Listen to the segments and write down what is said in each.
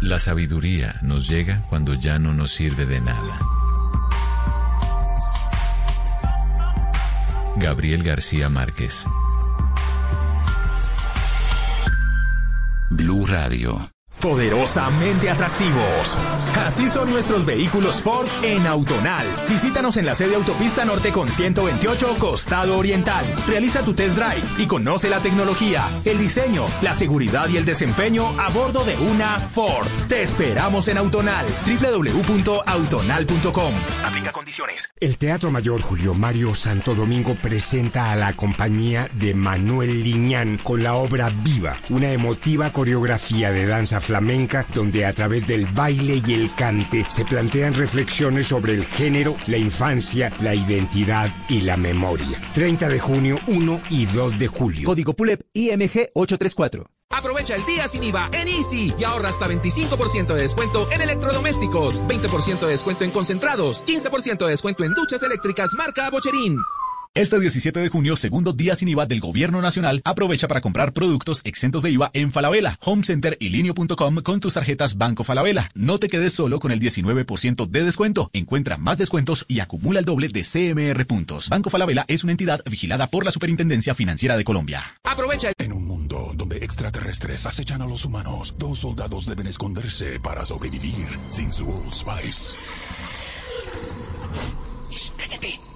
La sabiduría nos llega cuando ya no nos sirve de nada. Gabriel García Márquez. Blue Radio. Poderosamente atractivos. Así son nuestros vehículos Ford en Autonal. Visítanos en la sede Autopista Norte con 128 Costado Oriental. Realiza tu test drive y conoce la tecnología, el diseño, la seguridad y el desempeño a bordo de una Ford. Te esperamos en Autonal. www.autonal.com. Aplica condiciones. El Teatro Mayor Julio Mario Santo Domingo presenta a la compañía de Manuel Liñán con la obra Viva, una emotiva coreografía de danza flamenca donde a través del baile y el cante se plantean reflexiones sobre el género, la infancia, la identidad y la memoria. 30 de junio, 1 y 2 de julio. Código PULEP IMG 834. Aprovecha el día sin IVA en Easy y ahorra hasta 25% de descuento en electrodomésticos, 20% de descuento en concentrados, 15% de descuento en duchas eléctricas marca Bocherín. Este 17 de junio, segundo día sin IVA del Gobierno Nacional, aprovecha para comprar productos exentos de IVA en Falabella, Home Center y Linio.com con tus tarjetas Banco Falabella. No te quedes solo con el 19% de descuento. Encuentra más descuentos y acumula el doble de CMR puntos. Banco Falabella es una entidad vigilada por la Superintendencia Financiera de Colombia. Aprovecha. En un mundo donde extraterrestres acechan a los humanos, dos soldados deben esconderse para sobrevivir sin su Old Spice. ¡Cállate!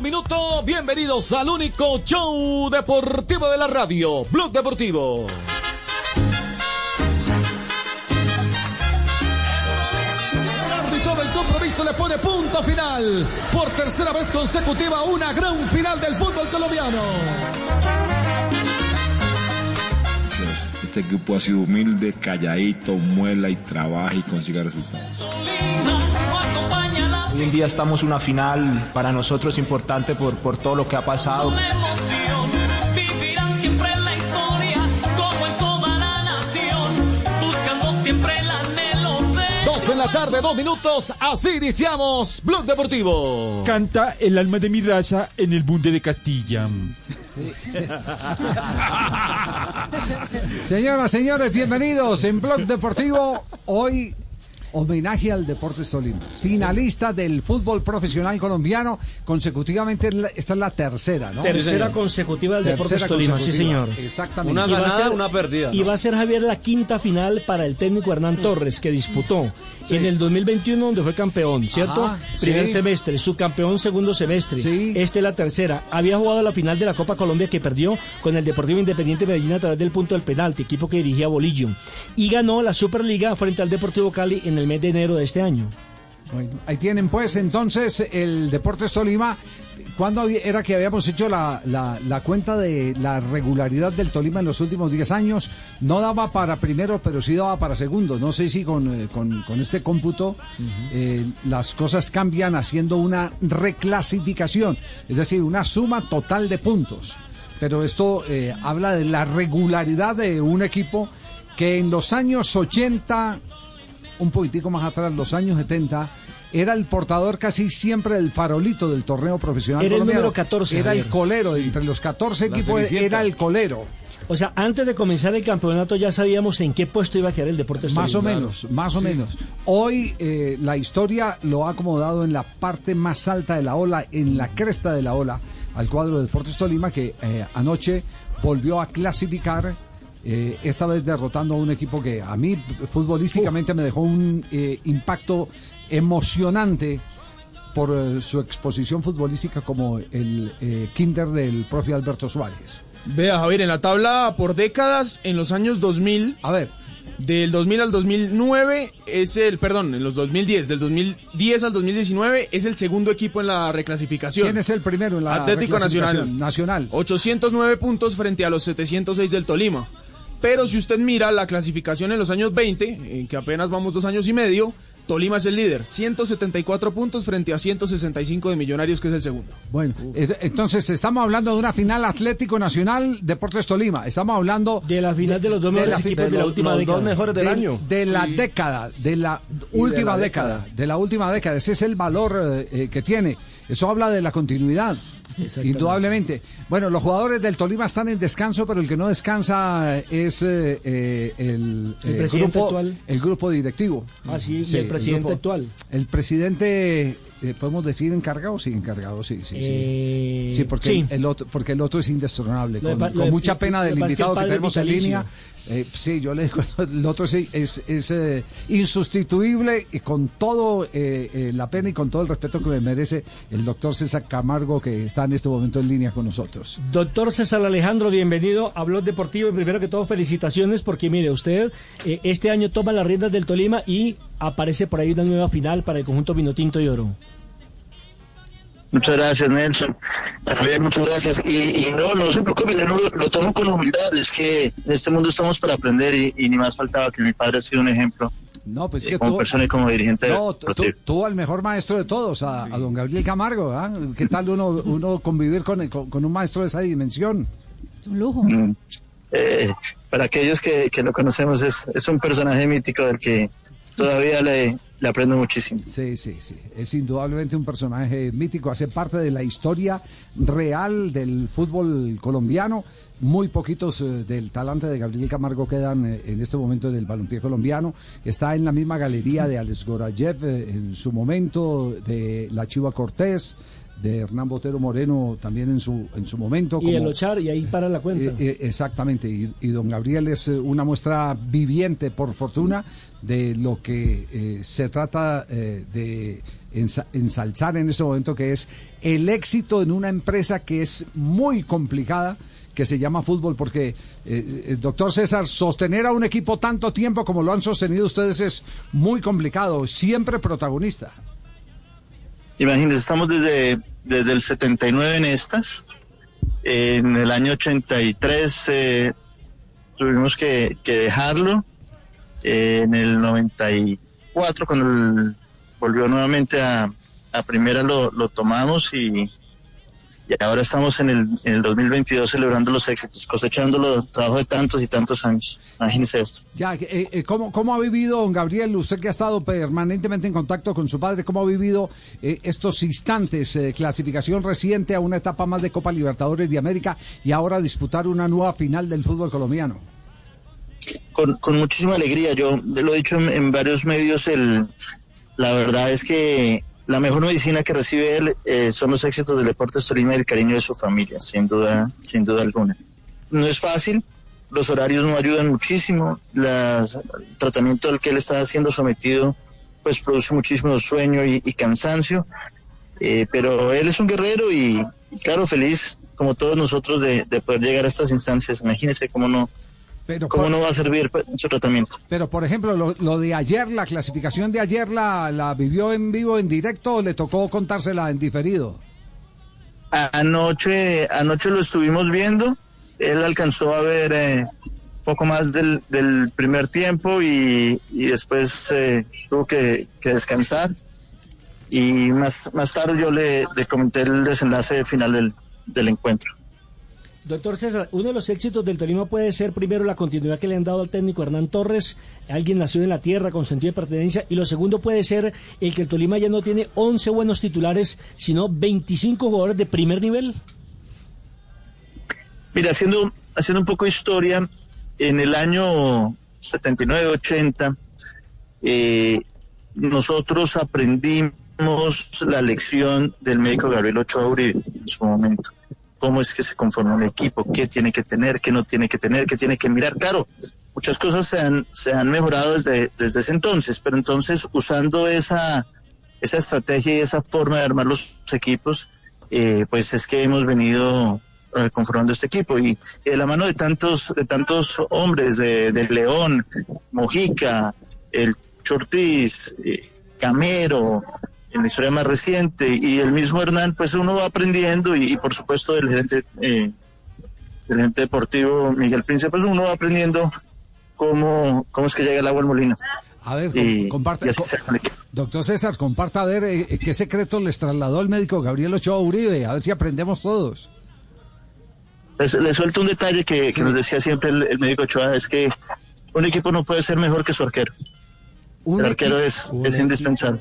Minuto. Bienvenidos al único show deportivo de la radio, Blog Deportivo. El compromiso le pone punto final. Por tercera vez consecutiva, una gran final del fútbol colombiano. Este grupo ha sido humilde, calladito, muela y trabaja y consiga resultados. Hoy en día estamos en una final para nosotros importante por, por todo lo que ha pasado. En la. Dos en la tarde, dos minutos. Así iniciamos Blog Deportivo. Canta el alma de mi raza en el bunde de Castilla. Señoras, señores, bienvenidos en Blog Deportivo. Hoy homenaje al Deportes Tolima. Finalista del fútbol profesional colombiano. Consecutivamente, esta es la tercera, ¿no? Tercera consecutiva del Tercera Deportes Tolima, sí señor. Exactamente. Una ganada, ser- una perdida, Y va a ser Javier la quinta final para el técnico Hernán Torres, que disputó Sí. en el 2021 donde fue campeón, ¿cierto? Ajá, Primer sí. semestre, subcampeón segundo semestre. Este es la tercera. Había jugado la final de la Copa Colombia que perdió con el Deportivo Independiente Medellín a través del punto del penalti, equipo que dirigía Bolillo. Y ganó la Superliga frente al Deportivo Cali en el mes de enero de este año. Bueno, ahí tienen pues entonces el Deportes Tolima. ¿Cuándo era que habíamos hecho la, la- la cuenta de la regularidad del Tolima en los últimos 10 años? No daba para primero, pero sí daba para segundo. No sé si con, eh, con- con este cómputo eh, las cosas cambian haciendo una reclasificación, es decir, una suma total de puntos. Pero esto eh, habla de la regularidad de un equipo que en los años 80 un poquitico más atrás, los años 70, era el portador casi siempre del farolito del torneo profesional Era el colombiano. número 14, Era el colero, entre los 14 equipos era el colero. O sea, antes de comenzar el campeonato ya sabíamos en qué puesto iba a quedar el Deportes Más o menos, más o menos. Hoy eh, la historia lo ha acomodado en la parte más alta de la ola, en la cresta de la ola, al cuadro de Deportes Tolima que eh, anoche volvió a clasificar. Eh, esta vez derrotando a un equipo que a mí futbolísticamente me dejó un eh, impacto emocionante por eh, su exposición futbolística como el kinder del profe Alberto Suárez. Vea, Javier, en la tabla por décadas, en los años 2000. A ver. Del 2000 al 2009 es el, perdón, en los 2010, del 2010 al 2019 es el segundo equipo en la reclasificación. ¿Quién es el primero en la Atlético reclasificación? Nacional. Nacional. 809 puntos frente a los 706 del Tolima. Pero si usted mira la clasificación en los años 20, en que apenas vamos dos años y medio, Tolima es el líder, 174 puntos frente a 165 de Millonarios, que es el segundo. Bueno, eh, entonces estamos hablando de una final Atlético Nacional Deportes Tolima. Estamos hablando de la final de los dos mejores equipos de la última década. De- De la década, de la última la década, década. de la última década. Ese es el valor eh, eh, que tiene. Eso habla de la continuidad. Indudablemente. Bueno, los jugadores del Tolima están en descanso, pero el que no descansa es eh, eh, el, El eh, presidente grupo, actual. el grupo directivo. Ah, sí, y el presidente grupo- actual. El presidente, eh, podemos decir encargado, sí, encargado, sí, sí, sí. Eh, sí, porque sí. El, otro, porque el otro es indestronable. De Con, mucha pena del de invitado que tenemos en línea. eh, sí, yo le digo, el otro sí es, es eh, insustituible y con todo eh, eh, la pena y con todo el respeto que me merece el doctor César Camargo que está en este momento en línea con nosotros. Doctor César Alejandro, bienvenido a Blog Deportivo y primero que todo felicitaciones porque mire, usted eh, este año toma las riendas del Tolima y aparece por ahí una nueva final para el conjunto Vinotinto y Oro. Muchas gracias, Nelson. Javier, muchas gracias. Y, y no, no se preocupe, yo no lo, lo tomo con humildad. Es que en este mundo estamos para aprender y, y ni más faltaba que mi padre ha sido un ejemplo No, pues es eh, que como tú, persona y como dirigente no, tú, tú al mejor maestro de todos, a, a don Gabriel Camargo. ¿ah? ¿Qué tal uno, uno convivir con, con, con un maestro de esa dimensión? Es un lujo. Mm. Eh, para aquellos que, que lo conocemos, es, es un personaje mítico del que todavía le, aprendo muchísimo. Sí, sí, sí. Es indudablemente un personaje mítico, hace parte de la historia real del fútbol colombiano. Muy poquitos eh, del talante de Gabriel Camargo quedan eh, en este momento en el balompié colombiano. Está en la misma galería de Alex Gorayev eh, en su momento, de La Chiva Cortés, de Hernán Botero Moreno también en su, en su momento. Y el Ochar y ahí para la cuenta. eh, eh, exactamente, y, y don Gabriel es eh, una muestra viviente, por fortuna, de lo que eh, se trata eh, de ensa- ensalzar en este momento, que es el éxito en una empresa que es muy complicada, que se llama fútbol, porque, eh, doctor César, sostener a un equipo tanto tiempo como lo han sostenido ustedes es muy complicado, siempre protagonista. Imagínense, estamos desde, desde el 79 en estas. En el año 83 eh, tuvimos que, que dejarlo. En el 94, cuando volvió nuevamente a, a primera, lo, lo tomamos y, y ahora estamos en el, en el 2022 celebrando los éxitos, cosechando los trabajos de tantos y tantos años. Imagínense esto. Ya, eh, eh, ¿cómo, ¿cómo ha vivido, don Gabriel, usted que ha estado permanentemente en contacto con su padre, cómo ha vivido eh, estos instantes, eh, clasificación reciente a una etapa más de Copa Libertadores de América y ahora disputar una nueva final del fútbol colombiano? con, con muchísima alegría. Yo lo he dicho en, en varios medios, el, la verdad es que la mejor medicina que recibe él eh, son los éxitos del Deportes Tolima y el cariño de su familia, sin duda, sin duda alguna. No es fácil, los horarios no ayudan muchísimo, el tratamiento al que él está siendo sometido pues produce muchísimo sueño y, cansancio, eh, pero él es un guerrero y, y claro, feliz como todos nosotros de, de poder llegar a estas instancias. Imagínense cómo no, Pero cómo por- no va a servir pues, su tratamiento. Pero, por ejemplo, lo, lo de ayer, la clasificación de ayer, la, ¿la vivió en vivo, en directo o le tocó contársela en diferido? Anoche, anoche lo estuvimos viendo. Él alcanzó a ver eh, poco más del, del primer tiempo y, y después eh, tuvo que, que descansar. Y más, más tarde yo le, le comenté el desenlace final del, del encuentro. Doctor César, uno de los éxitos del Tolima puede ser primero la continuidad que le han dado al técnico Hernán Torres, alguien nació en la tierra con sentido de pertenencia, y lo segundo puede ser el que el Tolima ya no tiene 11 buenos titulares, sino 25 jugadores de primer nivel. Mira, haciendo, haciendo un poco de historia, en el año 79-80, eh, nosotros aprendimos la lección del médico Gabriel Ochoa Uribe en su momento. Cómo es que se conforma un equipo, qué tiene que tener, qué no tiene que tener, qué tiene que mirar. Claro, muchas cosas se han, mejorado desde, ese entonces, pero entonces usando esa, estrategia y esa forma de armar los equipos, eh, pues es que hemos venido eh, conformando este equipo y, y de la mano de tantos, de tantos hombres, de, León, Mojica, el Chortiz, eh, Camero, en la historia más reciente, y el mismo Hernán, pues uno va aprendiendo y, y por supuesto del gerente, eh, del gerente deportivo Miguel Príncipe, pues uno va aprendiendo cómo, cómo es que llega el agua al molino. A ver, Y- comparte. y el. Doctor César, comparta a ver eh, qué secretos les trasladó el médico Gabriel Ochoa Uribe, a ver si aprendemos todos. Les, les suelto un detalle que, que nos decía siempre el, el médico Ochoa, es que un equipo no puede ser mejor que su arquero. Un el arquero es, es indispensable.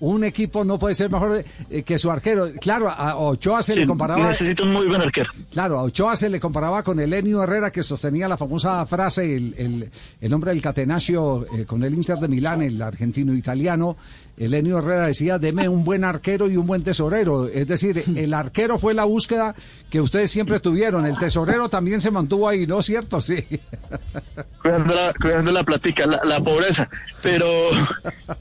Un equipo no puede ser mejor eh, que su arquero. Claro, a Ochoa se Sí, le comparaba. necesita un muy buen arquero. Claro, a Ochoa se le comparaba con el Enio Herrera que sostenía la famosa frase, el, el, el hombre del catenaccio eh, con el Inter de Milán, el argentino italiano. El Enio Herrera decía, deme un buen arquero y un buen tesorero. Es decir, el arquero fue la búsqueda que ustedes siempre tuvieron. El tesorero también se mantuvo ahí, ¿no es cierto? Sí. cuidando la, cuidando la platica, la, la pobreza. Pero,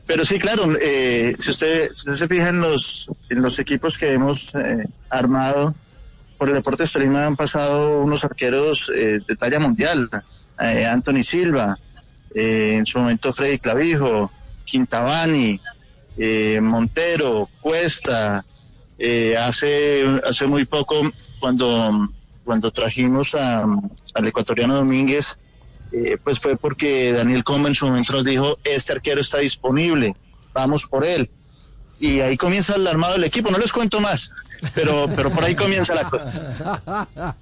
pero sí, claro, eh, si, usted, si usted se fija en los, en los equipos que hemos eh, armado, por el Deportes Tolima han pasado unos arqueros eh, de talla mundial. Eh, Anthony Silva, eh, en su momento Freddy Clavijo, Quintabani, eh, Montero, Cuesta, eh, hace, hace muy poco cuando, cuando trajimos a, al ecuatoriano Domínguez, pues fue porque Daniel Comba en su momento nos dijo, este arquero está disponible, vamos por él. Y ahí comienza el armado del equipo, no les cuento más, pero, pero por ahí comienza la cosa.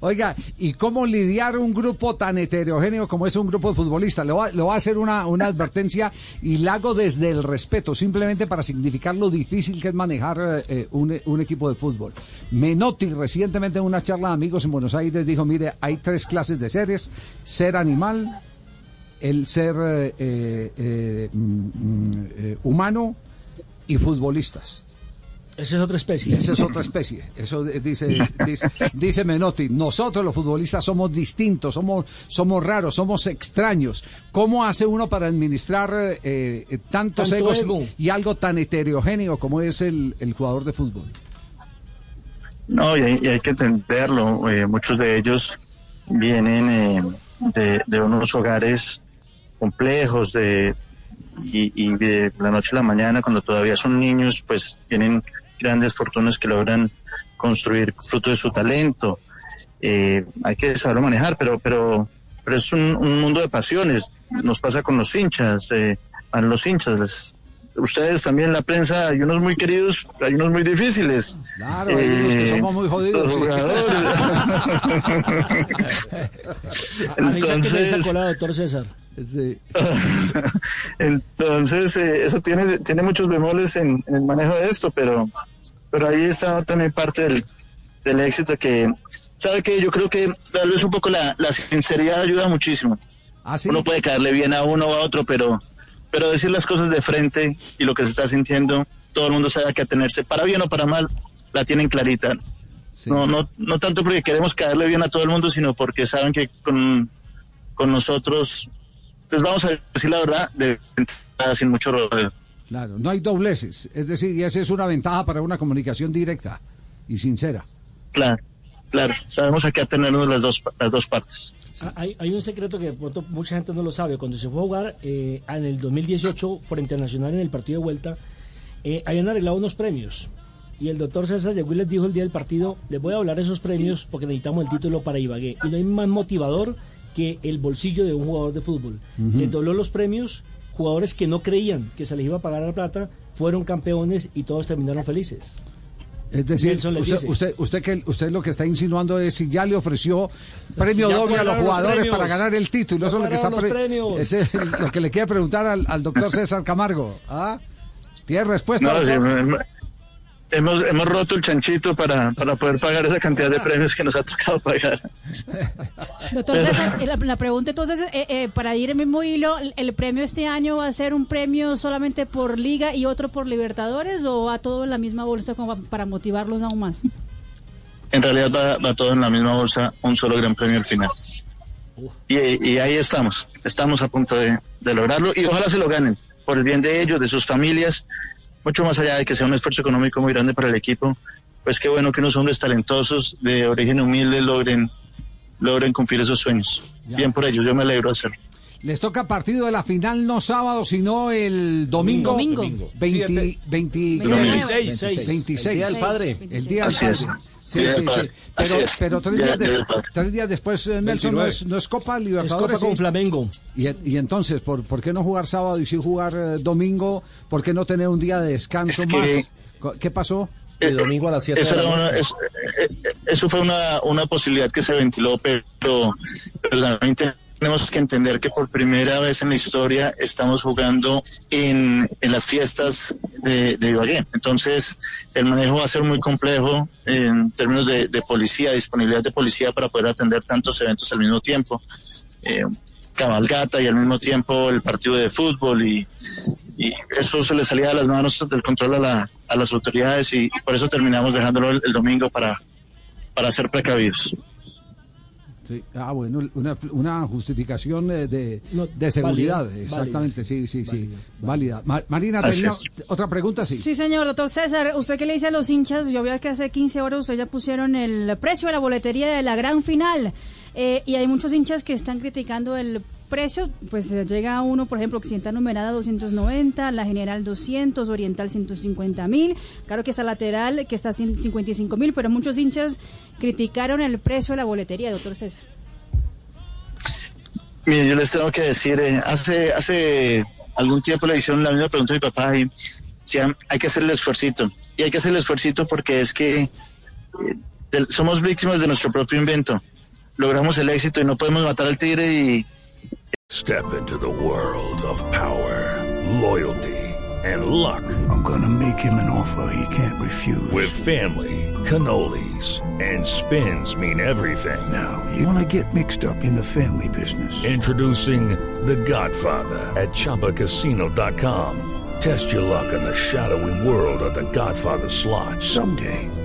Oiga, ¿y cómo lidiar un grupo tan heterogéneo como es un grupo de futbolistas? Le voy a, le a hacer una, una advertencia y la hago desde el respeto, simplemente para significar lo difícil que es manejar eh, un, un equipo de fútbol. Menotti recientemente en una charla de amigos en Buenos Aires dijo, mire, hay tres clases de seres, ser animal, el ser eh, eh, eh, mm, mm, eh, humano y futbolistas. Esa es otra especie. Esa es otra especie. Eso dice, dice, dice Menotti. Nosotros los futbolistas somos distintos, somos, somos raros, somos extraños. ¿Cómo hace uno para administrar eh, eh, tantos Tanto egos ego. y algo tan heterogéneo como es el, el jugador de fútbol? No, y hay, y hay que entenderlo. eh, muchos de ellos vienen eh, de, de unos hogares complejos, de, y, y de la noche a la mañana, cuando todavía son niños, pues tienen grandes fortunas que logran construir fruto de su talento. Eh, hay que saberlo manejar, pero, pero, pero es un, un mundo de pasiones. Nos pasa con los hinchas, eh, a los hinchas. les- ustedes también, la prensa, hay unos muy queridos, hay unos muy difíciles. Claro, hay unos que Eh, somos muy jodidos. sí. Avisa que me Entonces- colado, doctor César. Entonces, eh, eso tiene, tiene muchos bemoles en, en el manejo de esto, pero, pero ahí está también parte del, del éxito que, ¿sabe que Yo creo que tal vez un poco la, la sinceridad ayuda muchísimo. ¿Ah, Uno puede caerle bien a uno o a otro, pero, pero decir las cosas de frente y lo que se está sintiendo, todo el mundo sabe a qué atenerse, para bien o para mal, la tienen clarita. No, no, no tanto porque queremos caerle bien a todo el mundo, sino porque saben que con, con nosotros les vamos a decir la verdad de sin mucho rodeo. Claro, no hay dobleces. Es decir, y esa es una ventaja para una comunicación directa y sincera. Claro, claro, sabemos a qué atenernos las dos, las dos partes. Ah, Hay, hay un secreto que pronto mucha gente no lo sabe. Cuando se fue a jugar eh, en el 2018 frente a Nacional en el partido de vuelta, eh, habían arreglado unos premios. Y el doctor César llegó y les dijo el día del partido, les voy a hablar de esos premios porque necesitamos el título para Ibagué. Y no hay más motivador que el bolsillo de un jugador de fútbol. Ujú. Les dobló los premios, jugadores que no creían que se les iba a pagar la plata, fueron campeones y todos terminaron felices. Es decir, usted, usted, usted, que, usted lo que está insinuando es si ya le ofreció premio Si doble a los jugadores para ganar el título. Eso es lo que está pre- ese es lo que le quiere preguntar al, al doctor César Camargo. ¿Ah? ¿Tiene respuesta? No? Hemos, hemos, roto el chanchito para, para poder pagar esa cantidad de premios que nos ha tocado pagar. Doctor César, la, la pregunta entonces, eh, eh, para ir el mismo hilo, ¿el, el premio este año va a ser un premio solamente por liga y otro por Libertadores o va todo en la misma bolsa como para motivarlos aún más? en realidad va, va todo en la misma bolsa, un solo gran premio al final. Y, y ahí estamos, estamos a punto de, de lograrlo y ojalá se lo ganen, por el bien de ellos, de sus familias, mucho más allá de que sea un esfuerzo económico muy grande para el equipo, pues qué bueno que unos hombres talentosos de origen humilde logren, logren cumplir esos sueños. Ya. Bien por ellos, yo me alegro de hacerlo. Les toca partido de la final no sábado, sino el domingo. Domingo. 20, Siete. 20 26. 26. 26. El Día del Padre. El día del Así padre. Es. Sí, sí, sí. Pero, es. pero tres, Día- días Día de- tres días después, eh, Nelson, no es, no es Copa Es Libertadores. Copa con. Flamengo. Y, y entonces, ¿por, ¿por qué no jugar sábado y sí jugar eh, domingo? ¿Por qué no tener un día de descanso Es que- más? ¿Qué pasó? El domingo a las 7 Eso, de la una- eso, eh, eh, eso fue una, una posibilidad que se ventiló, pero, pero también tenemos que entender que por primera vez en la historia estamos jugando en, en las fiestas de, de Ibagué. Entonces, el manejo va a ser muy complejo en términos de, de policía, disponibilidad de policía para poder atender tantos eventos al mismo tiempo. Eh, cabalgata y al mismo tiempo el partido de fútbol y, eso se le salía de las manos del control a, la- a las autoridades y, por eso terminamos dejándolo el, el domingo para, para ser precavidos. Sí. Ah, bueno, una, una justificación eh, de, No, de seguridad. válida, Exactamente, válida, sí, sí, sí. Válida. Ma- Marina, tenía otra pregunta, sí. Sí, señor. Doctor César, ¿usted qué le dice a los hinchas? Yo veo que hace 15 horas ustedes ya pusieron el precio de la boletería de la gran final. Eh, y hay muchos hinchas que están criticando el precio. Pues eh, llega uno, por ejemplo, Occidental numerada 290, la General 200, Oriental 150 mil. Claro que está lateral, que está 155 mil, pero muchos hinchas criticaron el precio de la boletería, doctor César. Mire, yo les tengo que decir, eh, hace, hace algún tiempo le hicieron la misma pregunta a mi papá y si hay que hacer el esfuercito. Y hay que hacer el esfuercito porque es que eh, somos víctimas de nuestro propio invento. Logramos el éxito y no podemos matar al tigre y, Step into the world of power, loyalty, and luck. I'm gonna make him an offer he can't refuse. With family, cannolis, and spins mean everything. Now, you wanna get mixed up in the family business. Introducing The Godfather at ChumbaCasino.com. Test your luck in the shadowy world of The Godfather slot. Someday,